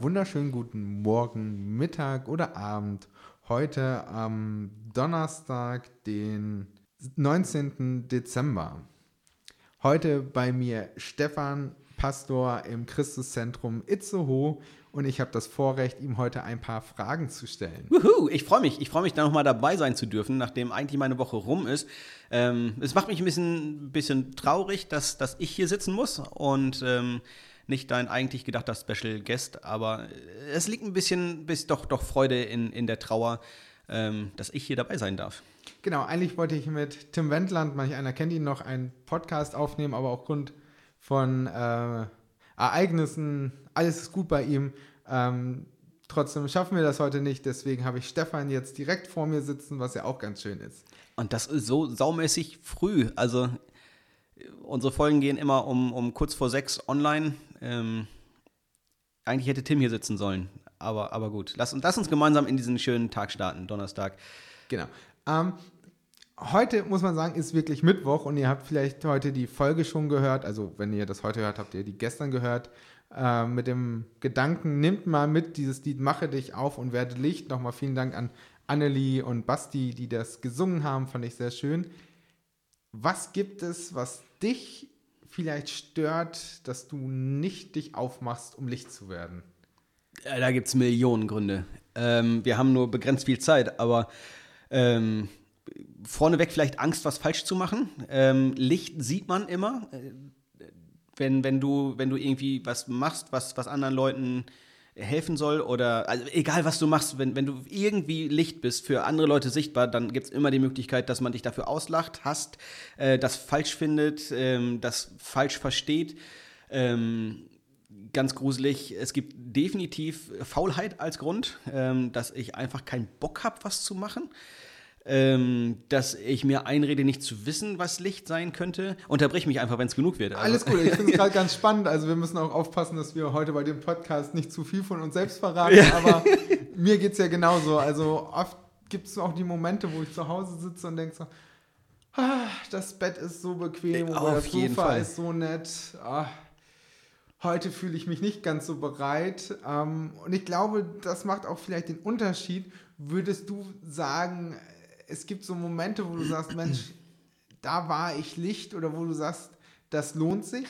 wunderschönen guten Morgen, Mittag oder Abend. Heute am Donnerstag, den 19. Dezember. Heute bei mir Stefan, Pastor im Christuszentrum Itzehoe und ich habe das Vorrecht, ihm heute ein paar Fragen zu stellen. Wuhu, ich freue mich. Ich freue mich, da nochmal dabei sein zu dürfen, nachdem eigentlich meine Woche rum ist. Ähm, es macht mich ein bisschen, bisschen traurig, dass, dass ich hier sitzen muss und ähm, nicht dein eigentlich gedachter Special Guest, aber es liegt ein bisschen, bis doch, doch Freude in, in der Trauer, ähm, dass ich hier dabei sein darf. Genau, eigentlich wollte ich mit Tim Wendland, manch einer kennt ihn noch, einen Podcast aufnehmen, aber aufgrund von äh, Ereignissen, alles ist gut bei ihm. Ähm, trotzdem schaffen wir das heute nicht, deswegen habe ich Stefan jetzt direkt vor mir sitzen, was ja auch ganz schön ist. Und das ist so saumäßig früh. Also unsere Folgen gehen immer um, um kurz vor sechs online. Ähm, eigentlich hätte Tim hier sitzen sollen. Aber, aber gut, lass, lass uns gemeinsam in diesen schönen Tag starten, Donnerstag. Genau. Ähm, heute muss man sagen, ist wirklich Mittwoch und ihr habt vielleicht heute die Folge schon gehört. Also, wenn ihr das heute hört, habt ihr die gestern gehört. Äh, mit dem Gedanken, nimmt mal mit dieses Lied Mache dich auf und werde Licht. Nochmal vielen Dank an Annelie und Basti, die das gesungen haben, fand ich sehr schön. Was gibt es, was dich vielleicht stört, dass du nicht dich aufmachst, um Licht zu werden? Da gibt es Millionen Gründe. Ähm, wir haben nur begrenzt viel Zeit, aber ähm, vorneweg vielleicht Angst, was falsch zu machen. Ähm, Licht sieht man immer. Äh, wenn, wenn, du, wenn du irgendwie was machst, was, was anderen Leuten helfen soll oder also egal was du machst, wenn, wenn du irgendwie Licht bist, für andere Leute sichtbar, dann gibt es immer die Möglichkeit, dass man dich dafür auslacht, hasst, äh, das falsch findet, ähm, das falsch versteht. Ähm, ganz gruselig, es gibt definitiv Faulheit als Grund, ähm, dass ich einfach keinen Bock habe, was zu machen ähm, dass ich mir einrede, nicht zu wissen, was Licht sein könnte. Unterbrich mich einfach, wenn es genug wird. Also. Alles gut, ich finde es gerade ganz spannend. Also wir müssen auch aufpassen, dass wir heute bei dem Podcast nicht zu viel von uns selbst verraten. Ja. Aber mir geht es ja genauso. Also oft gibt es auch die Momente, wo ich zu Hause sitze und denke so, ah, das Bett ist so bequem oder das Sofa ist so nett. Ah, heute fühle ich mich nicht ganz so bereit. Ähm, und ich glaube, das macht auch vielleicht den Unterschied. Würdest du sagen, es gibt so Momente, wo du sagst, Mensch, da war ich Licht oder wo du sagst, das lohnt sich?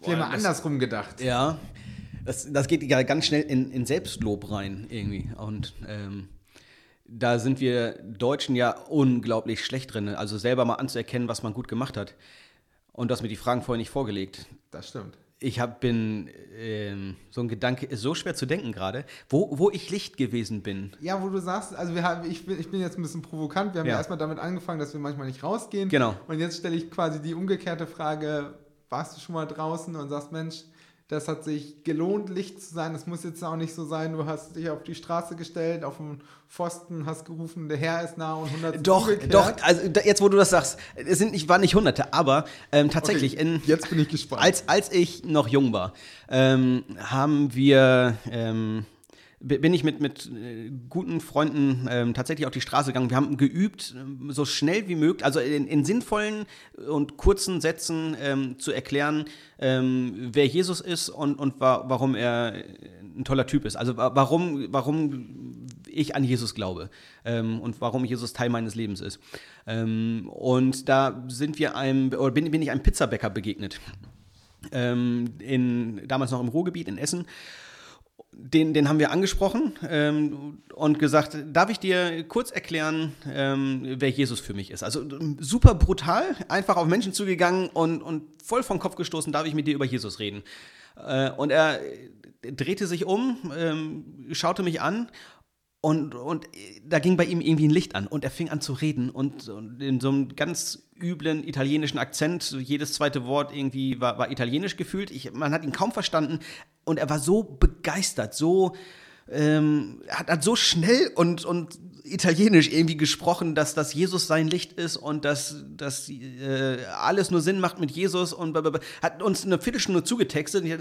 Vielleicht mal andersrum gedacht. Ja, das, das geht ja ganz schnell in, in Selbstlob rein irgendwie. Und ähm, da sind wir Deutschen ja unglaublich schlecht drin. Also selber mal anzuerkennen, was man gut gemacht hat. Und du hast mir die Fragen vorher nicht vorgelegt. Das stimmt ich hab, bin, ähm, so ein Gedanke ist so schwer zu denken gerade, wo, wo ich Licht gewesen bin. Ja, wo du sagst, also wir haben, ich, bin, ich bin jetzt ein bisschen provokant, wir haben ja, ja erstmal damit angefangen, dass wir manchmal nicht rausgehen. Genau. Und jetzt stelle ich quasi die umgekehrte Frage, warst du schon mal draußen und sagst, Mensch, das hat sich gelohnt, Licht zu sein. Das muss jetzt auch nicht so sein, du hast dich auf die Straße gestellt, auf den Pfosten, hast gerufen, der Herr ist nah und hunderte Doch, umgekehrt. doch, also jetzt, wo du das sagst, es sind nicht, waren nicht hunderte, aber ähm, tatsächlich. Okay, in, jetzt bin ich gespannt. Als, als ich noch jung war, ähm, haben wir ähm, bin ich mit, mit äh, guten Freunden ähm, tatsächlich auf die Straße gegangen. Wir haben geübt, ähm, so schnell wie möglich, also in, in sinnvollen und kurzen Sätzen ähm, zu erklären, ähm, wer Jesus ist und, und wa warum er ein toller Typ ist. Also warum, warum ich an Jesus glaube ähm, und warum Jesus Teil meines Lebens ist. Ähm, und da sind wir einem, oder bin, bin ich einem Pizzabäcker begegnet. in, damals noch im Ruhrgebiet in Essen den, den haben wir angesprochen ähm, und gesagt, darf ich dir kurz erklären, ähm, wer Jesus für mich ist? Also super brutal, einfach auf Menschen zugegangen und, und voll vom Kopf gestoßen, darf ich mit dir über Jesus reden? Äh, und er drehte sich um, ähm, schaute mich an und, und da ging bei ihm irgendwie ein Licht an und er fing an zu reden und, und in so einem ganz üblen italienischen Akzent. Jedes zweite Wort irgendwie war, war italienisch gefühlt. Ich, man hat ihn kaum verstanden und er war so begeistert, so ähm, hat, hat so schnell und, und italienisch irgendwie gesprochen, dass, dass Jesus sein Licht ist und dass, dass äh, alles nur Sinn macht mit Jesus und hat uns eine Viertelstunde zugetextet. Äh,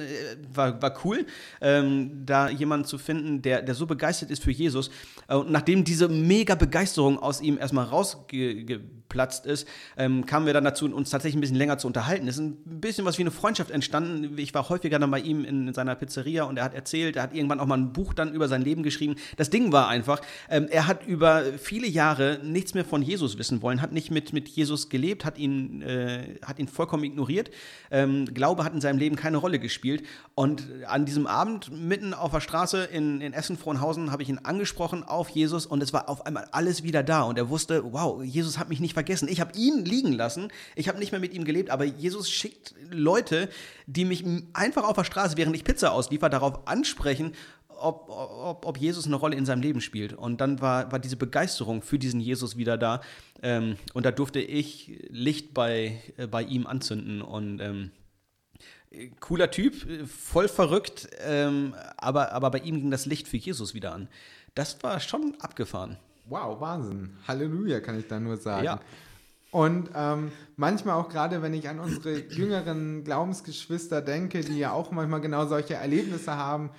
war, war cool, ähm, da jemanden zu finden, der, der so begeistert ist für Jesus. Äh, und nachdem diese mega Begeisterung aus ihm erstmal rausge geplatzt ist, ähm, kamen wir dann dazu, uns tatsächlich ein bisschen länger zu unterhalten. Es ist ein bisschen was wie eine Freundschaft entstanden. Ich war häufiger dann bei ihm in, in seiner Pizzeria und er hat erzählt, er hat irgendwann auch mal ein Buch dann über sein Leben geschrieben. Das Ding war einfach, ähm, er hat über viele Jahre nichts mehr von Jesus wissen wollen, hat nicht mit, mit Jesus gelebt, hat ihn, äh, hat ihn vollkommen ignoriert. Ähm, Glaube hat in seinem Leben keine Rolle gespielt. Und an diesem Abend mitten auf der Straße in, in Essen-Frohnhausen habe ich ihn angesprochen auf Jesus und es war auf einmal alles wieder da. Und er wusste, wow, Jesus hat mich nicht vergessen. Ich habe ihn liegen lassen. Ich habe nicht mehr mit ihm gelebt, aber Jesus schickt Leute, die mich einfach auf der Straße, während ich Pizza ausliefer, darauf ansprechen, ob, ob, ob, Jesus eine Rolle in seinem Leben spielt. Und dann war, war diese Begeisterung für diesen Jesus wieder da. Ähm, und da durfte ich Licht bei, äh, bei ihm anzünden. Und ähm, cooler Typ, voll verrückt, ähm, aber, aber bei ihm ging das Licht für Jesus wieder an. Das war schon abgefahren. Wow, Wahnsinn. Halleluja, kann ich da nur sagen. Ja. Und ähm, manchmal auch gerade, wenn ich an unsere jüngeren Glaubensgeschwister denke, die ja auch manchmal genau solche Erlebnisse haben,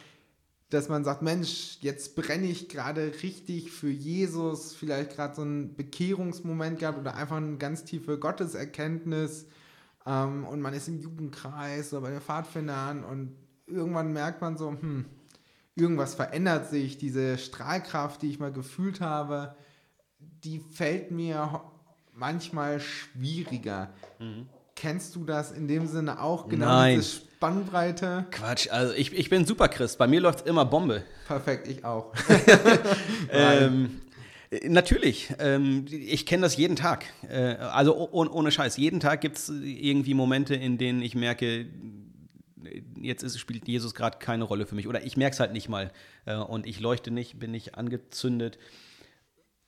dass man sagt, Mensch, jetzt brenne ich gerade richtig für Jesus, vielleicht gerade so einen Bekehrungsmoment gehabt oder einfach eine ganz tiefe Gotteserkenntnis ähm, und man ist im Jugendkreis oder bei der Pfadfindern und irgendwann merkt man so, hm, irgendwas verändert sich, diese Strahlkraft, die ich mal gefühlt habe, die fällt mir manchmal schwieriger. Mhm. Kennst du das in dem Sinne auch? Genau Nein. diese Spannbreite? Quatsch, also ich, ich bin super Christ. Bei mir läuft es immer Bombe. Perfekt, ich auch. ähm, Natürlich, ähm, ich kenne das jeden Tag. Äh, also oh, ohne Scheiß. Jeden Tag gibt es irgendwie Momente, in denen ich merke, jetzt ist, spielt Jesus gerade keine Rolle für mich. Oder ich merke es halt nicht mal. Äh, und ich leuchte nicht, bin nicht angezündet.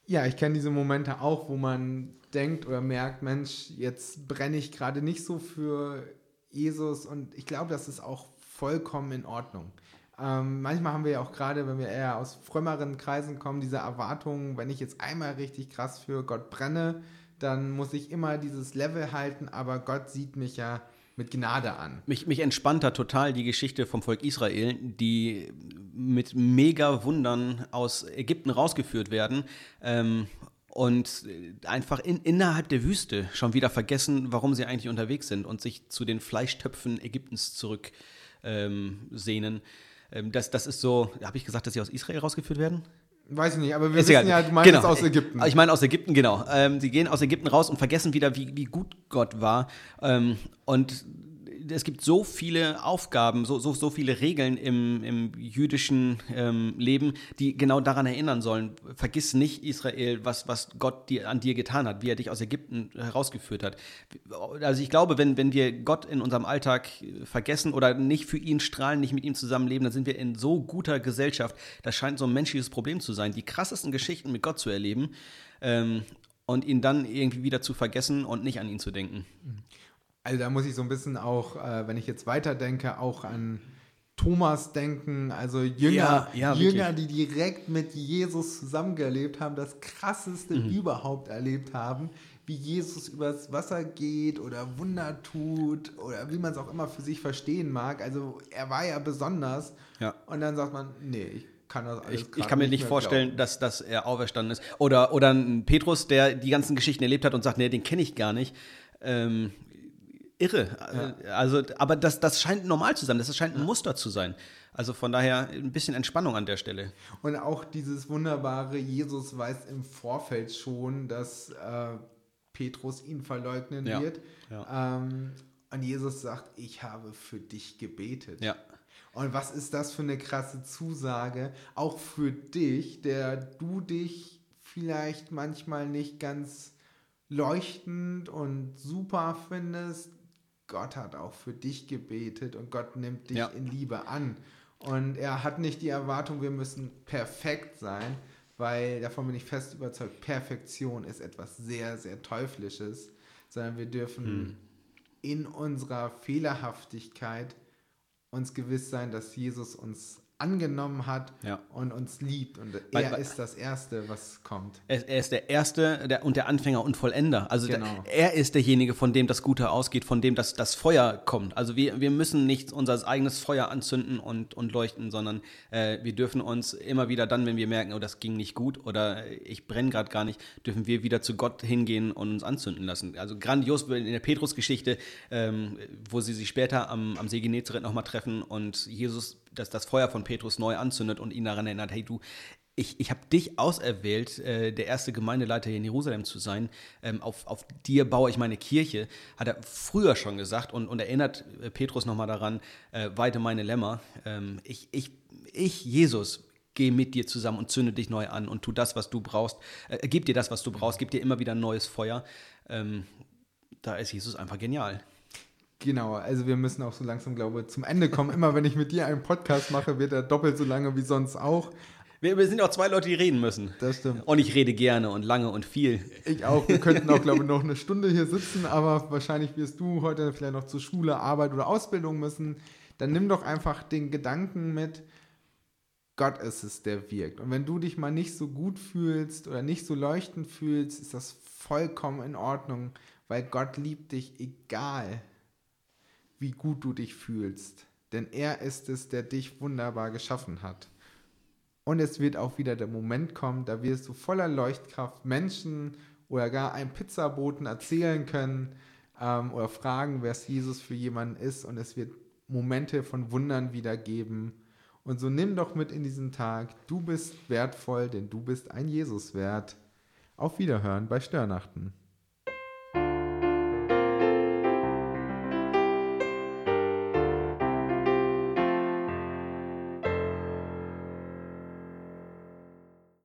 Ja, ich kenne diese Momente auch, wo man denkt oder merkt, Mensch, jetzt brenne ich gerade nicht so für Jesus. Und ich glaube, das ist auch vollkommen in Ordnung. Ähm, manchmal haben wir ja auch gerade, wenn wir eher aus frömmeren Kreisen kommen, diese Erwartungen, wenn ich jetzt einmal richtig krass für Gott brenne, dann muss ich immer dieses Level halten, aber Gott sieht mich ja mit Gnade an. Mich, mich entspannt da total die Geschichte vom Volk Israel, die mit mega Wundern aus Ägypten rausgeführt werden. Ähm, und einfach in, innerhalb der Wüste schon wieder vergessen, warum sie eigentlich unterwegs sind und sich zu den Fleischtöpfen Ägyptens zurücksehnen. Ähm, ähm, das, das ist so, habe ich gesagt, dass sie aus Israel rausgeführt werden? Weiß ich nicht, aber wir ist wissen egal. ja, du meinst genau. aus Ägypten. Ich meine aus Ägypten, genau. Ähm, sie gehen aus Ägypten raus und vergessen wieder, wie, wie gut Gott war. Ähm, und es gibt so viele Aufgaben, so, so, so viele Regeln im, im jüdischen ähm, Leben, die genau daran erinnern sollen. Vergiss nicht, Israel, was, was Gott dir, an dir getan hat, wie er dich aus Ägypten herausgeführt hat. Also ich glaube, wenn, wenn wir Gott in unserem Alltag vergessen oder nicht für ihn strahlen, nicht mit ihm zusammenleben, dann sind wir in so guter Gesellschaft. Das scheint so ein menschliches Problem zu sein, die krassesten Geschichten mit Gott zu erleben. Ähm, und ihn dann irgendwie wieder zu vergessen und nicht an ihn zu denken. Mhm. Also da muss ich so ein bisschen auch, äh, wenn ich jetzt weiterdenke, auch an Thomas denken, also Jünger, ja, ja, Jünger, die direkt mit Jesus zusammengelebt haben, das krasseste mhm. überhaupt erlebt haben, wie Jesus übers Wasser geht oder Wunder tut oder wie man es auch immer für sich verstehen mag. Also er war ja besonders. Ja. Und dann sagt man, nee, ich kann das alles Ich, ich kann mir nicht vorstellen, dass, dass er auferstanden ist. Oder, oder ein Petrus, der die ganzen Geschichten erlebt hat und sagt, nee, den kenne ich gar nicht. Ähm, irre. Ja. Also, aber das, das scheint normal zu sein, das scheint ein Muster zu sein. Also von daher ein bisschen Entspannung an der Stelle. Und auch dieses wunderbare, Jesus weiß im Vorfeld schon, dass äh, Petrus ihn verleugnen ja. wird. Ja. Ähm, und Jesus sagt, ich habe für dich gebetet. Ja. Und was ist das für eine krasse Zusage, auch für dich, der du dich vielleicht manchmal nicht ganz leuchtend und super findest, Gott hat auch für dich gebetet und Gott nimmt dich ja. in Liebe an. Und er hat nicht die Erwartung, wir müssen perfekt sein, weil davon bin ich fest überzeugt, Perfektion ist etwas sehr, sehr Teuflisches, sondern wir dürfen hm. in unserer Fehlerhaftigkeit uns gewiss sein, dass Jesus uns angenommen hat Ja. und uns liebt. Und Weil- er weil- ist das Erste, was kommt. Er, er ist der Erste der, und der Anfänger und Vollender. Also Genau. der, er ist derjenige, von dem das Gute ausgeht, von dem das, das Feuer kommt. Also wir, wir müssen nicht unser eigenes Feuer anzünden und, und leuchten, sondern äh, wir dürfen uns immer wieder dann, wenn wir merken, oh, das ging nicht gut oder ich brenne gerade gar nicht, dürfen wir wieder zu Gott hingehen und uns anzünden lassen. Also grandios in der Petrus-Geschichte, ähm, wo sie sich später am, am See Genezareth nochmal treffen und Jesus das, das Feuer von Petrus neu anzündet und ihn daran erinnert, hey du, ich, ich habe dich auserwählt, äh, der erste Gemeindeleiter hier in Jerusalem zu sein. Ähm, auf, auf dir baue ich meine Kirche, hat er früher schon gesagt und, und erinnert äh, Petrus nochmal daran, äh, weite meine Lämmer. Ähm, ich, ich, ich, Jesus, gehe mit dir zusammen und zünde dich neu an und tu das, was du brauchst. Äh, gib dir das, was du brauchst, gib dir immer wieder ein neues Feuer. Ähm, da ist Jesus einfach genial. Genau, also wir müssen auch so langsam, glaube ich, zum Ende kommen. Immer wenn ich mit dir einen Podcast mache, wird er doppelt so lange wie sonst auch. Wir, wir sind auch zwei Leute, die reden müssen. Das stimmt. Und ich rede gerne und lange und viel. Ich auch. Wir könnten auch, glaube ich, noch eine Stunde hier sitzen, aber wahrscheinlich wirst du heute vielleicht noch zur Schule, Arbeit oder Ausbildung müssen. Dann nimm doch einfach den Gedanken mit, Gott ist es, der wirkt. Und wenn du dich mal nicht so gut fühlst oder nicht so leuchtend fühlst, ist das vollkommen in Ordnung, weil Gott liebt dich, egal wie gut du dich fühlst. Denn er ist es, der dich wunderbar geschaffen hat. Und es wird auch wieder der Moment kommen, da wirst du voller Leuchtkraft Menschen oder gar einem Pizzaboten erzählen können ähm, oder fragen, wer es Jesus für jemanden ist. Und es wird Momente von Wundern wieder geben. Und so nimm doch mit in diesen Tag, du bist wertvoll, denn du bist ein Jesus wert. Auf Wiederhören bei Störnachten.